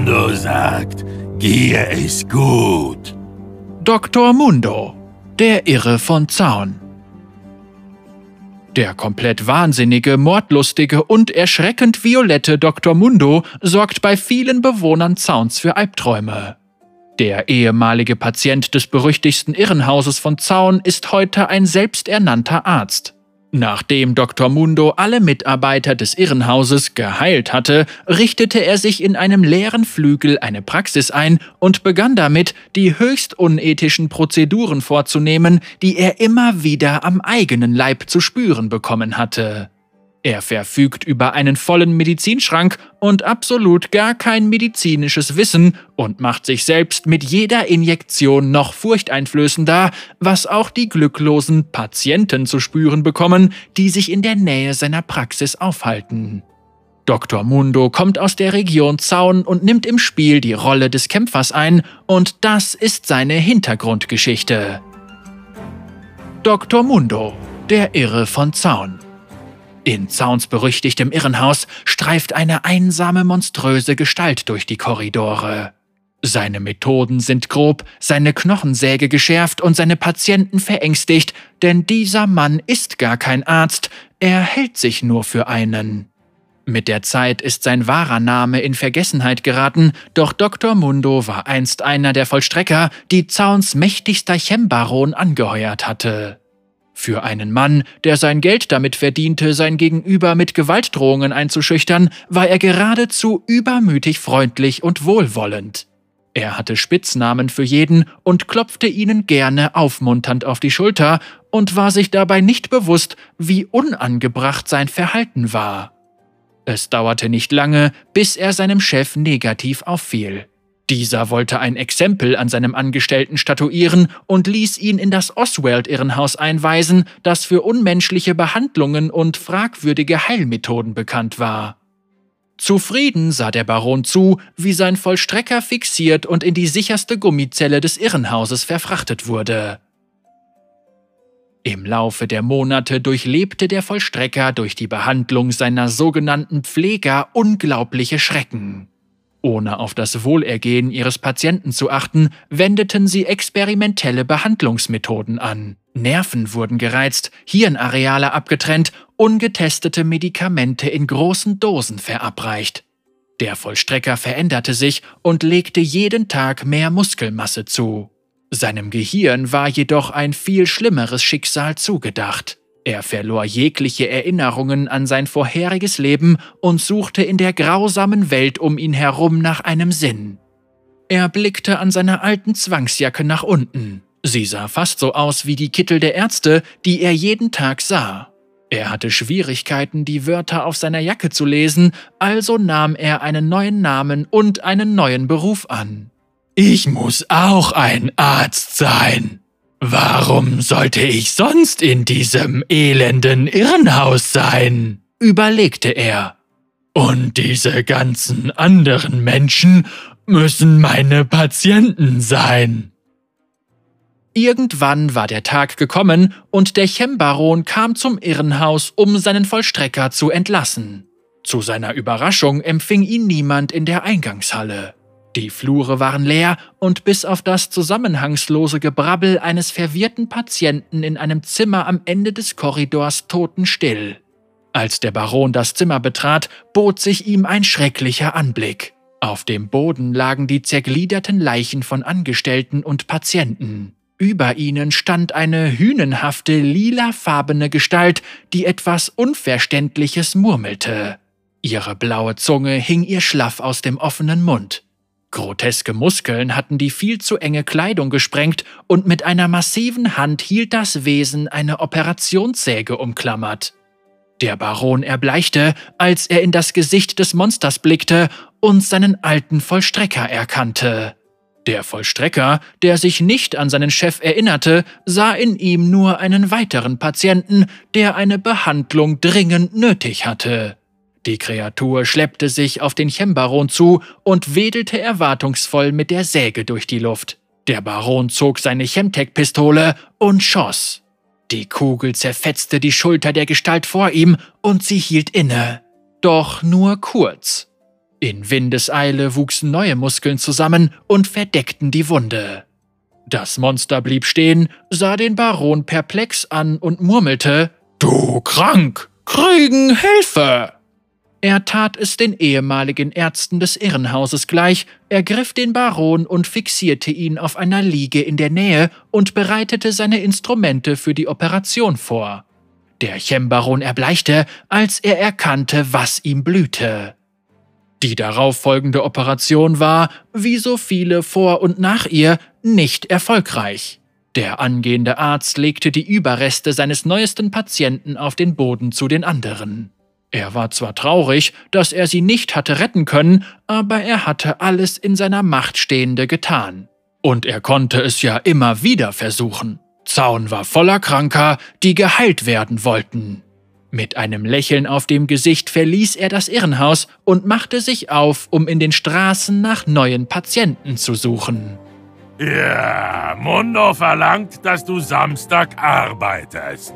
Mundo sagt, Gier ist gut. Dr. Mundo, der Irre von Zaun. Der komplett wahnsinnige, mordlustige und erschreckend violette Dr. Mundo sorgt bei vielen Bewohnern Zauns für Albträume. Der ehemalige Patient des berüchtigsten Irrenhauses von Zaun ist heute ein selbsternannter Arzt. Nachdem Dr. Mundo alle Mitarbeiter des Irrenhauses geheilt hatte, richtete er sich in einem leeren Flügel eine Praxis ein und begann damit, die höchst unethischen Prozeduren vorzunehmen, die er immer wieder am eigenen Leib zu spüren bekommen hatte. Er verfügt über einen vollen Medizinschrank und absolut gar kein medizinisches Wissen und macht sich selbst mit jeder Injektion noch furchteinflößender, was auch die glücklosen Patienten zu spüren bekommen, die sich in der Nähe seiner Praxis aufhalten. Dr. Mundo kommt aus der Region Zaun und nimmt im Spiel die Rolle des Kämpfers ein, und das ist seine Hintergrundgeschichte. Dr. Mundo, der Irre von Zaun. In Zauns berüchtigtem Irrenhaus streift eine einsame, monströse Gestalt durch die Korridore. Seine Methoden sind grob, seine Knochensäge geschärft und seine Patienten verängstigt, denn dieser Mann ist gar kein Arzt, er hält sich nur für einen. Mit der Zeit ist sein wahrer Name in Vergessenheit geraten, doch Dr. Mundo war einst einer der Vollstrecker, die Zauns mächtigster Chembaron angeheuert hatte. Für einen Mann, der sein Geld damit verdiente, sein Gegenüber mit Gewaltdrohungen einzuschüchtern, war er geradezu übermütig freundlich und wohlwollend. Er hatte Spitznamen für jeden und klopfte ihnen gerne aufmunternd auf die Schulter und war sich dabei nicht bewusst, wie unangebracht sein Verhalten war. Es dauerte nicht lange, bis er seinem Chef negativ auffiel. Dieser wollte ein Exempel an seinem Angestellten statuieren und ließ ihn in das Oswald-Irrenhaus einweisen, das für unmenschliche Behandlungen und fragwürdige Heilmethoden bekannt war. Zufrieden sah der Baron zu, wie sein Vollstrecker fixiert und in die sicherste Gummizelle des Irrenhauses verfrachtet wurde. Im Laufe der Monate durchlebte der Vollstrecker durch die Behandlung seiner sogenannten Pfleger unglaubliche Schrecken. Ohne auf das Wohlergehen ihres Patienten zu achten, wendeten sie experimentelle Behandlungsmethoden an. Nerven wurden gereizt, Hirnareale abgetrennt, ungetestete Medikamente in großen Dosen verabreicht. Der Vollstrecker veränderte sich und legte jeden Tag mehr Muskelmasse zu. Seinem Gehirn war jedoch ein viel schlimmeres Schicksal zugedacht. Er verlor jegliche Erinnerungen an sein vorheriges Leben und suchte in der grausamen Welt um ihn herum nach einem Sinn. Er blickte an seiner alten Zwangsjacke nach unten. Sie sah fast so aus wie die Kittel der Ärzte, die er jeden Tag sah. Er hatte Schwierigkeiten, die Wörter auf seiner Jacke zu lesen, also nahm er einen neuen Namen und einen neuen Beruf an. Ich muss auch ein Arzt sein, Warum sollte ich sonst in diesem elenden Irrenhaus sein? überlegte er. Und diese ganzen anderen Menschen müssen meine Patienten sein. Irgendwann war der Tag gekommen und der Chembaron kam zum Irrenhaus, um seinen Vollstrecker zu entlassen. Zu seiner Überraschung empfing ihn niemand in der Eingangshalle. Die Flure waren leer und bis auf das zusammenhangslose Gebrabbel eines verwirrten Patienten in einem Zimmer am Ende des Korridors totenstill. Als der Baron das Zimmer betrat, bot sich ihm ein schrecklicher Anblick. Auf dem Boden lagen die zergliederten Leichen von Angestellten und Patienten. Über ihnen stand eine hünenhafte, lilafarbene Gestalt, die etwas Unverständliches murmelte. Ihre blaue Zunge hing ihr schlaff aus dem offenen Mund. Groteske Muskeln hatten die viel zu enge Kleidung gesprengt und mit einer massiven Hand hielt das Wesen eine Operationssäge umklammert. Der Baron erbleichte, als er in das Gesicht des Monsters blickte und seinen alten Vollstrecker erkannte. Der Vollstrecker, der sich nicht an seinen Chef erinnerte, sah in ihm nur einen weiteren Patienten, der eine Behandlung dringend nötig hatte. Die Kreatur schleppte sich auf den Chembaron zu und wedelte erwartungsvoll mit der Säge durch die Luft. Der Baron zog seine Chemtech-Pistole und schoss. Die Kugel zerfetzte die Schulter der Gestalt vor ihm und sie hielt inne. Doch nur kurz. In Windeseile wuchsen neue Muskeln zusammen und verdeckten die Wunde. Das Monster blieb stehen, sah den Baron perplex an und murmelte Du krank! Kriegen Hilfe! Er tat es den ehemaligen Ärzten des Irrenhauses gleich, ergriff den Baron und fixierte ihn auf einer Liege in der Nähe und bereitete seine Instrumente für die Operation vor. Der Chembaron erbleichte, als er erkannte, was ihm blühte. Die darauffolgende Operation war, wie so viele vor und nach ihr, nicht erfolgreich. Der angehende Arzt legte die Überreste seines neuesten Patienten auf den Boden zu den anderen. Er war zwar traurig, dass er sie nicht hatte retten können, aber er hatte alles in seiner Macht Stehende getan. Und er konnte es ja immer wieder versuchen. Zaun war voller Kranker, die geheilt werden wollten. Mit einem Lächeln auf dem Gesicht verließ er das Irrenhaus und machte sich auf, um in den Straßen nach neuen Patienten zu suchen. Ja, Mundo verlangt, dass du Samstag arbeitest.